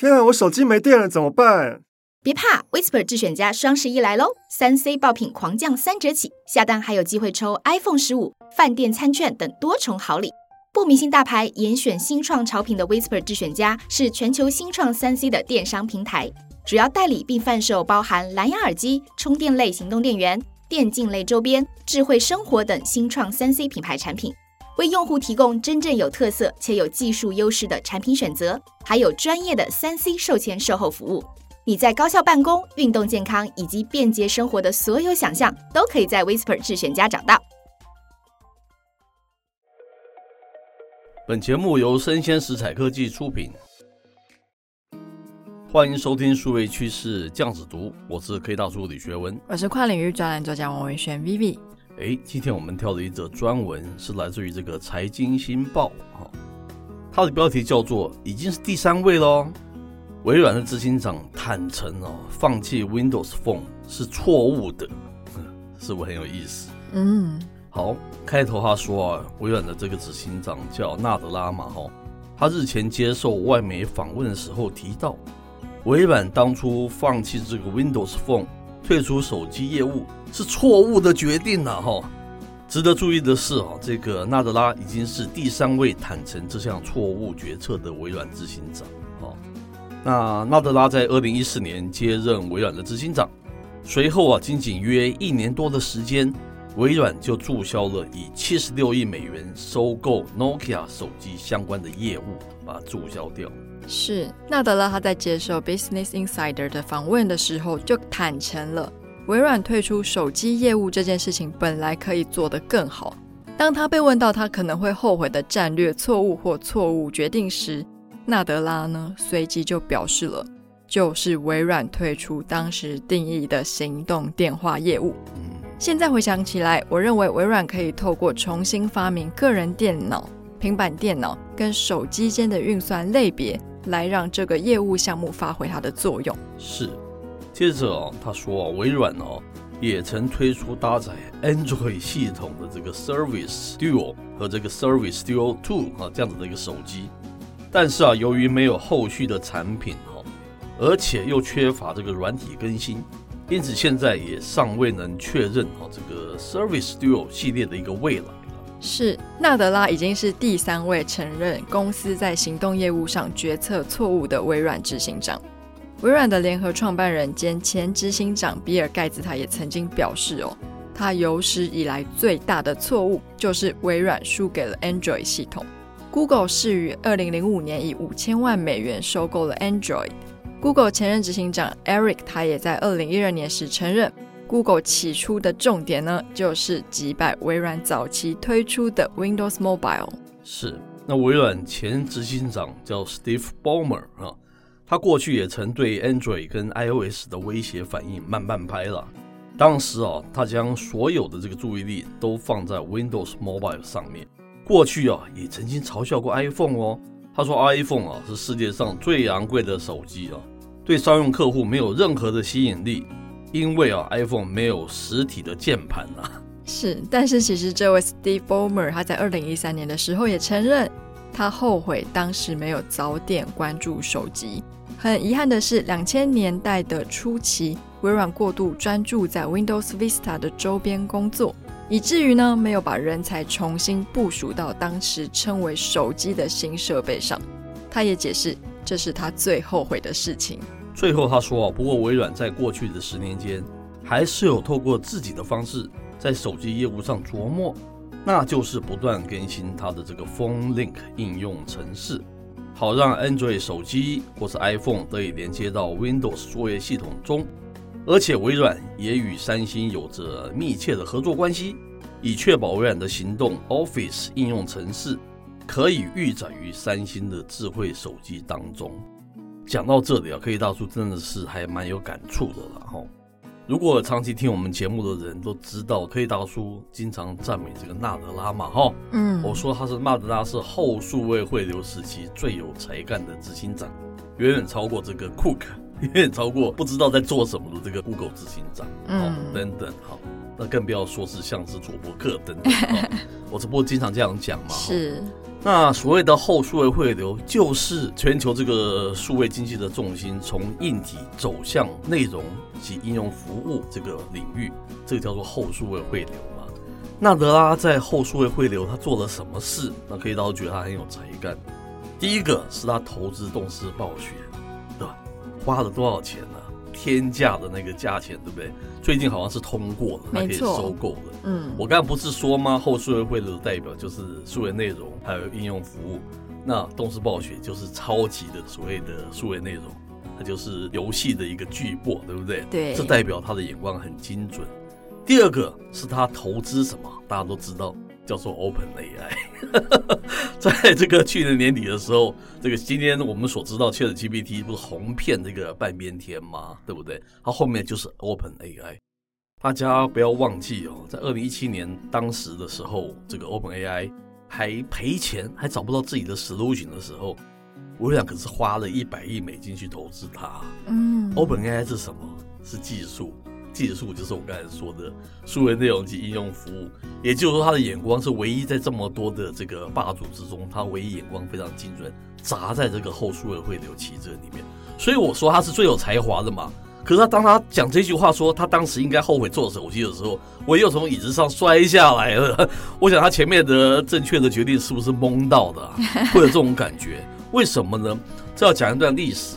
天啊，我手机没电了，怎么办？别怕，Whisper 智选家双十一来喽！三 C 爆品狂降三折起，下单还有机会抽 iPhone 十五、饭店餐券等多重好礼。不迷信大牌，严选新创潮品的 Whisper 智选家是全球新创三 C 的电商平台，主要代理并贩售包含蓝牙耳机、充电类行动电源。电竞类周边、智慧生活等新创三 C 品牌产品，为用户提供真正有特色且有技术优势的产品选择，还有专业的三 C 售前售后服务。你在高效办公、运动健康以及便捷生活的所有想象，都可以在 Whisper 智选家找到。本节目由生鲜食材科技出品。欢迎收听数位趋势酱子读，我是 K 大叔李学文，我是跨领域专栏作家王维轩 Vivi。哎，今天我们挑的一则专文是来自于这个财经新报哈，它的标题叫做“已经是第三位喽”。微软的执行长坦诚哦，放弃 Windows Phone 是错误的，是不是很有意思？嗯，好，开头他说啊，微软的这个执行长叫纳德拉嘛哈，他日前接受外媒访问的时候提到。微软当初放弃这个 Windows Phone，退出手机业务是错误的决定了哈。值得注意的是啊，这个纳德拉已经是第三位坦承这项错误决策的微软执行长。啊，那纳德拉在二零一四年接任微软的执行长，随后啊，仅仅约一年多的时间，微软就注销了以七十六亿美元收购 Nokia 手机相关的业务，把它注销掉。是纳德拉，他在接受 Business Insider 的访问的时候就坦诚了，微软退出手机业务这件事情本来可以做得更好。当他被问到他可能会后悔的战略错误或错误决定时，纳德拉呢随即就表示了，就是微软退出当时定义的行动电话业务。现在回想起来，我认为微软可以透过重新发明个人电脑、平板电脑跟手机间的运算类别。来让这个业务项目发挥它的作用。是，接着哦，他说微软哦也曾推出搭载 Android 系统的这个 Service Duo 和这个 Service Duo Two 啊这样子的一个手机，但是啊由于没有后续的产品哈，而且又缺乏这个软体更新，因此现在也尚未能确认哈这个 Service Duo 系列的一个未来。是纳德拉已经是第三位承认公司在行动业务上决策错误的微软执行长。微软的联合创办人兼前执行长比尔盖茨他也曾经表示哦，他有史以来最大的错误就是微软输给了 Android 系统。Google 是于二零零五年以五千万美元收购了 Android。Google 前任执行长 Eric 他也在二零一二年时承认。Google 起初的重点呢，就是击败微软早期推出的 Windows Mobile。是，那微软前执行长叫 Steve Ballmer 啊，他过去也曾对 Android 跟 iOS 的威胁反应慢半拍了。当时啊，他将所有的这个注意力都放在 Windows Mobile 上面。过去啊，也曾经嘲笑过 iPhone 哦，他说 iPhone 啊是世界上最昂贵的手机啊，对商用客户没有任何的吸引力。因为啊，iPhone 没有实体的键盘啊。是，但是其实这位 Steve Ballmer 他在二零一三年的时候也承认，他后悔当时没有早点关注手机。很遗憾的是，两千年代的初期，微软过度专注在 Windows Vista 的周边工作，以至于呢没有把人才重新部署到当时称为手机的新设备上。他也解释，这是他最后悔的事情。最后他说，不过微软在过去的十年间，还是有透过自己的方式在手机业务上琢磨，那就是不断更新它的这个 Phone Link 应用程式，好让 Android 手机或是 iPhone 得以连接到 Windows 作业系统中。而且微软也与三星有着密切的合作关系，以确保微软的行动 Office 应用程式可以预载于三星的智慧手机当中。讲到这里啊，科技大叔真的是还蛮有感触的了哈。如果长期听我们节目的人都知道，科技大叔经常赞美这个纳德拉嘛哈。嗯，我说他是纳德拉是后数位汇流时期最有才干的执行长，远远超过这个库克，远远超过不知道在做什么的这个 Google 执行长，嗯，等等哈。那更不要说是像是佐伯克等等，我这不过经常这样讲嘛。是。那所谓的后数位汇流，就是全球这个数位经济的重心从硬体走向内容及应用服务这个领域，这个叫做后数位汇流嘛。纳德拉在后数位汇流他做了什么事？那可以倒觉得他很有才干。第一个是他投资动视暴雪，对吧？花了多少钱呢？天价的那个价钱，对不对？最近好像是通过了，还可以收购了。嗯，我刚才不是说吗？后数位会的代表就是数位内容还有应用服务。那动视暴雪就是超级的所谓的数位内容，它就是游戏的一个巨擘，对不对？对，这代表他的眼光很精准。第二个是他投资什么？大家都知道。叫做 Open AI，在这个去年年底的时候，这个今天我们所知道 ChatGPT 不是红遍这个半边天吗？对不对？它后面就是 Open AI，大家不要忘记哦，在二零一七年当时的时候，这个 Open AI 还赔钱，还找不到自己的 solution 的时候，微软可是花了一百亿美金去投资它。嗯，Open AI 是什么？是技术。技术就是我刚才说的数位内容及应用服务，也就是说，他的眼光是唯一在这么多的这个霸主之中，他唯一眼光非常精准，砸在这个后数位汇流旗帜里面。所以我说他是最有才华的嘛。可是他当他讲这句话说他当时应该后悔做手机的时候，我又从椅子上摔下来了。我想他前面的正确的决定是不是蒙到的？会有这种感觉？为什么呢？这要讲一段历史。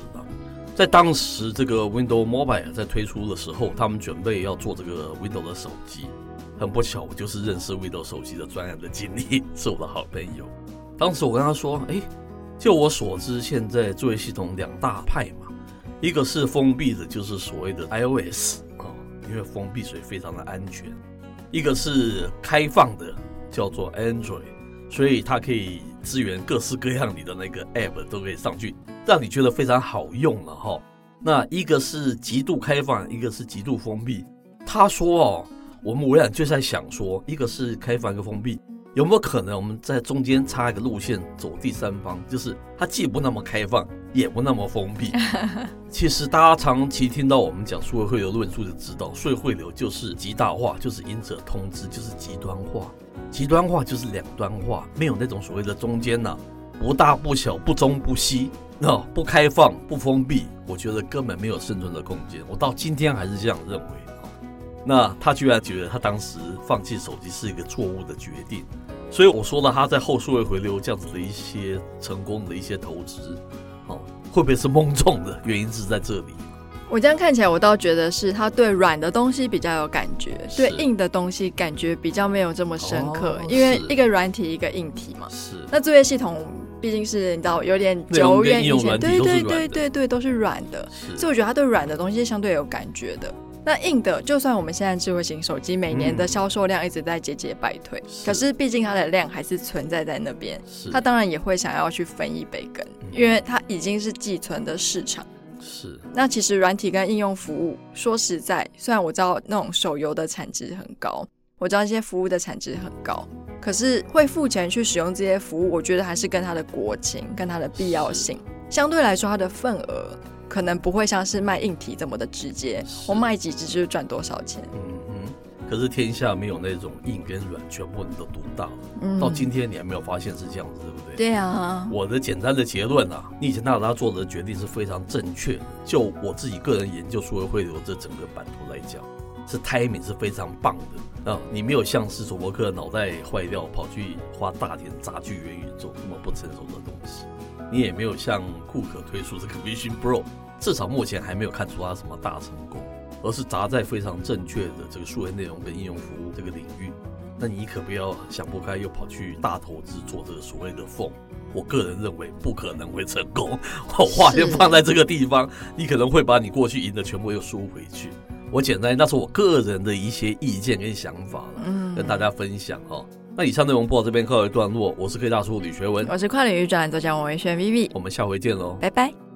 在当时，这个 Windows Mobile 在推出的时候，他们准备要做这个 Windows 的手机。很不巧，我就是认识 Windows 手机的专案的经历，是我的好朋友。当时我跟他说：“哎，就我所知，现在作业系统两大派嘛，一个是封闭的，就是所谓的 iOS 啊，因为封闭所以非常的安全；一个是开放的，叫做 Android，所以它可以支援各式各样你的那个 App 都可以上去。”让你觉得非常好用了哈，那一个是极度开放，一个是极度封闭。他说哦，我们微软就在想说，一个是开放，一个封闭，有没有可能我们在中间插一个路线走第三方，就是它既不那么开放，也不那么封闭。其实大家长期听到我们讲数位汇流论述就知道，数位汇流就是极大化，就是隐者通知，就是极端化，极端化就是两端化，没有那种所谓的中间呐，不大不小，不中不西。那、不开放、不封闭，我觉得根本没有生存的空间。我到今天还是这样认为。那他居然觉得他当时放弃手机是一个错误的决定，所以我说了他在后数位回流这样子的一些成功的一些投资，哦，会不会是蒙中的？原因是在这里。我这样看起来，我倒觉得是他对软的东西比较有感觉，对硬的东西感觉比较没有这么深刻，因为一个软体一个硬体嘛。是。那作业系统。毕竟是你知道有点久远以前，对对对对对，都是软的，所以我觉得它对软的东西是相对有感觉的。那硬的，就算我们现在智慧型手机每年的销售量一直在节节败退，可是毕竟它的量还是存在在那边，它当然也会想要去分一杯羹，因为它已经是寄存的市场。是。那其实软体跟应用服务，说实在，虽然我知道那种手游的产值很高。我知道一些服务的产值很高，可是会付钱去使用这些服务，我觉得还是跟它的国情、跟它的必要性相对来说，它的份额可能不会像是卖硬体这么的直接。我卖几只就是赚多少钱。嗯嗯。可是天下没有那种硬跟软全部你都独到。嗯。到今天你还没有发现是这样子，对不对？对啊。我的简单的结论啊，你以前纳德拉做的决定是非常正确的。就我自己个人研究数位会流这整个版图来讲。是 timing 是非常棒的啊！你没有像是佐伯克脑袋坏掉跑去花大钱砸去元宇宙那么不成熟的东西，你也没有像库克推出这个 Vision Pro，至少目前还没有看出他什么大成功，而是砸在非常正确的这个数位内容跟应用服务这个领域。那你可不要想不开又跑去大投资做这个所谓的 Phone，我个人认为不可能会成功。我话先放在这个地方，你可能会把你过去赢的全部又输回去。我简单，那是我个人的一些意见跟想法了，嗯，跟大家分享哈。那以上内容播到这边告一段落，我是科技大叔李学文，我是跨领域专栏作家王维轩 Vivi，我们下回见喽，拜拜。